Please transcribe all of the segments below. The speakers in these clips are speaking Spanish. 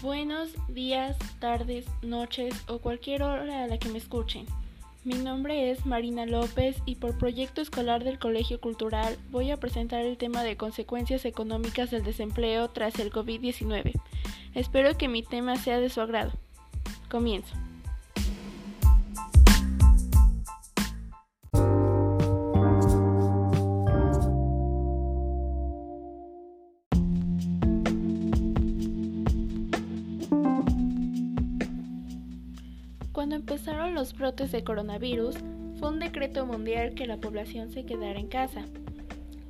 Buenos días, tardes, noches o cualquier hora a la que me escuchen. Mi nombre es Marina López y por proyecto escolar del Colegio Cultural voy a presentar el tema de consecuencias económicas del desempleo tras el COVID-19. Espero que mi tema sea de su agrado. Comienzo. Cuando empezaron los brotes de coronavirus, fue un decreto mundial que la población se quedara en casa.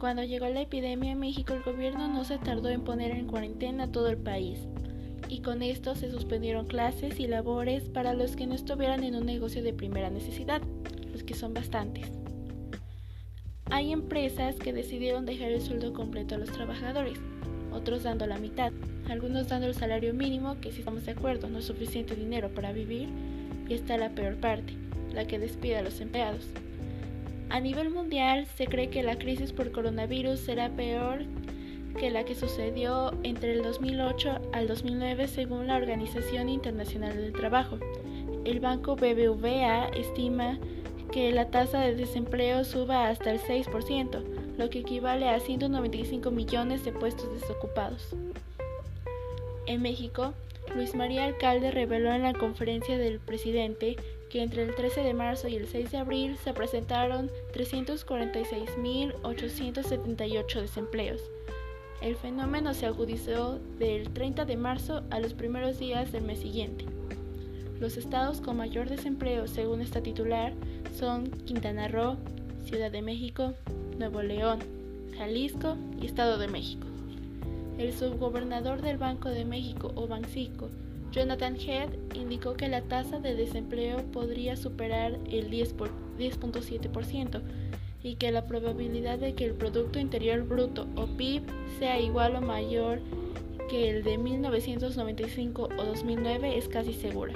Cuando llegó la epidemia en México, el gobierno no se tardó en poner en cuarentena todo el país, y con esto se suspendieron clases y labores para los que no estuvieran en un negocio de primera necesidad, los que son bastantes. Hay empresas que decidieron dejar el sueldo completo a los trabajadores, otros dando la mitad, algunos dando el salario mínimo, que si estamos de acuerdo no es suficiente dinero para vivir, y está la peor parte, la que despide a los empleados. A nivel mundial, se cree que la crisis por coronavirus será peor que la que sucedió entre el 2008 al 2009 según la Organización Internacional del Trabajo. El banco BBVA estima que la tasa de desempleo suba hasta el 6%, lo que equivale a 195 millones de puestos desocupados. En México, Luis María Alcalde reveló en la conferencia del presidente que entre el 13 de marzo y el 6 de abril se presentaron 346.878 desempleos. El fenómeno se agudizó del 30 de marzo a los primeros días del mes siguiente. Los estados con mayor desempleo, según esta titular, son Quintana Roo, Ciudad de México, Nuevo León, Jalisco y Estado de México. El subgobernador del Banco de México o Bancico, Jonathan Head, indicó que la tasa de desempleo podría superar el 10.7% y que la probabilidad de que el Producto Interior Bruto o PIB sea igual o mayor que el de 1995 o 2009 es casi segura.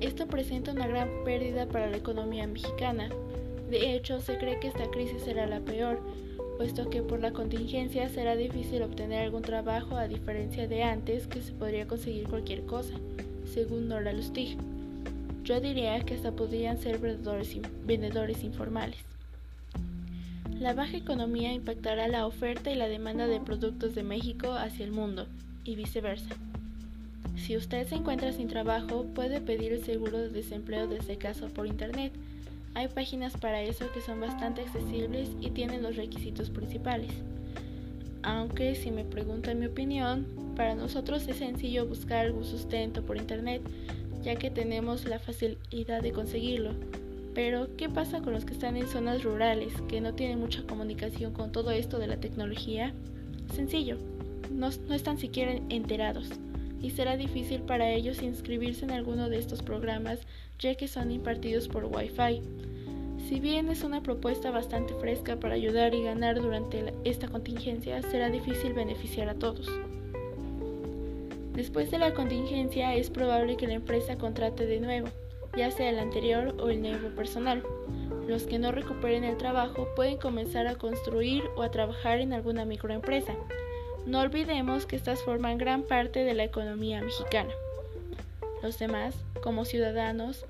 Esto presenta una gran pérdida para la economía mexicana. De hecho, se cree que esta crisis será la peor, puesto que por la contingencia será difícil obtener algún trabajo a diferencia de antes que se podría conseguir cualquier cosa, según Nora Lustig. Yo diría que hasta podrían ser vendedores, vendedores informales. La baja economía impactará la oferta y la demanda de productos de México hacia el mundo, y viceversa. Si usted se encuentra sin trabajo, puede pedir el seguro de desempleo desde casa por Internet, hay páginas para eso que son bastante accesibles y tienen los requisitos principales. Aunque si me preguntan mi opinión, para nosotros es sencillo buscar algún sustento por internet, ya que tenemos la facilidad de conseguirlo. Pero, ¿qué pasa con los que están en zonas rurales, que no tienen mucha comunicación con todo esto de la tecnología? Sencillo, no, no están siquiera enterados y será difícil para ellos inscribirse en alguno de estos programas ya que son impartidos por Wi-Fi. Si bien es una propuesta bastante fresca para ayudar y ganar durante esta contingencia, será difícil beneficiar a todos. Después de la contingencia es probable que la empresa contrate de nuevo, ya sea el anterior o el nuevo personal. Los que no recuperen el trabajo pueden comenzar a construir o a trabajar en alguna microempresa. No olvidemos que estas forman gran parte de la economía mexicana. Los demás, como ciudadanos,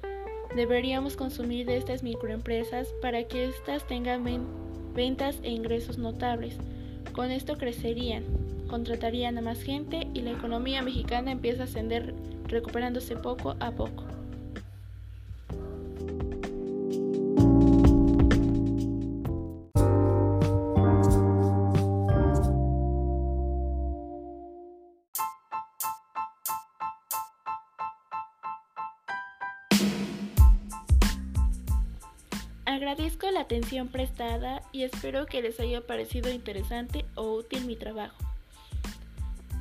deberíamos consumir de estas microempresas para que éstas tengan ventas e ingresos notables. Con esto crecerían, contratarían a más gente y la economía mexicana empieza a ascender recuperándose poco a poco. Agradezco la atención prestada y espero que les haya parecido interesante o útil mi trabajo.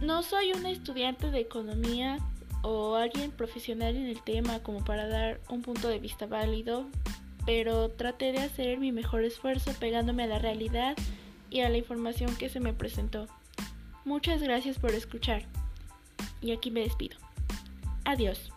No soy una estudiante de economía o alguien profesional en el tema como para dar un punto de vista válido, pero traté de hacer mi mejor esfuerzo pegándome a la realidad y a la información que se me presentó. Muchas gracias por escuchar. Y aquí me despido. Adiós.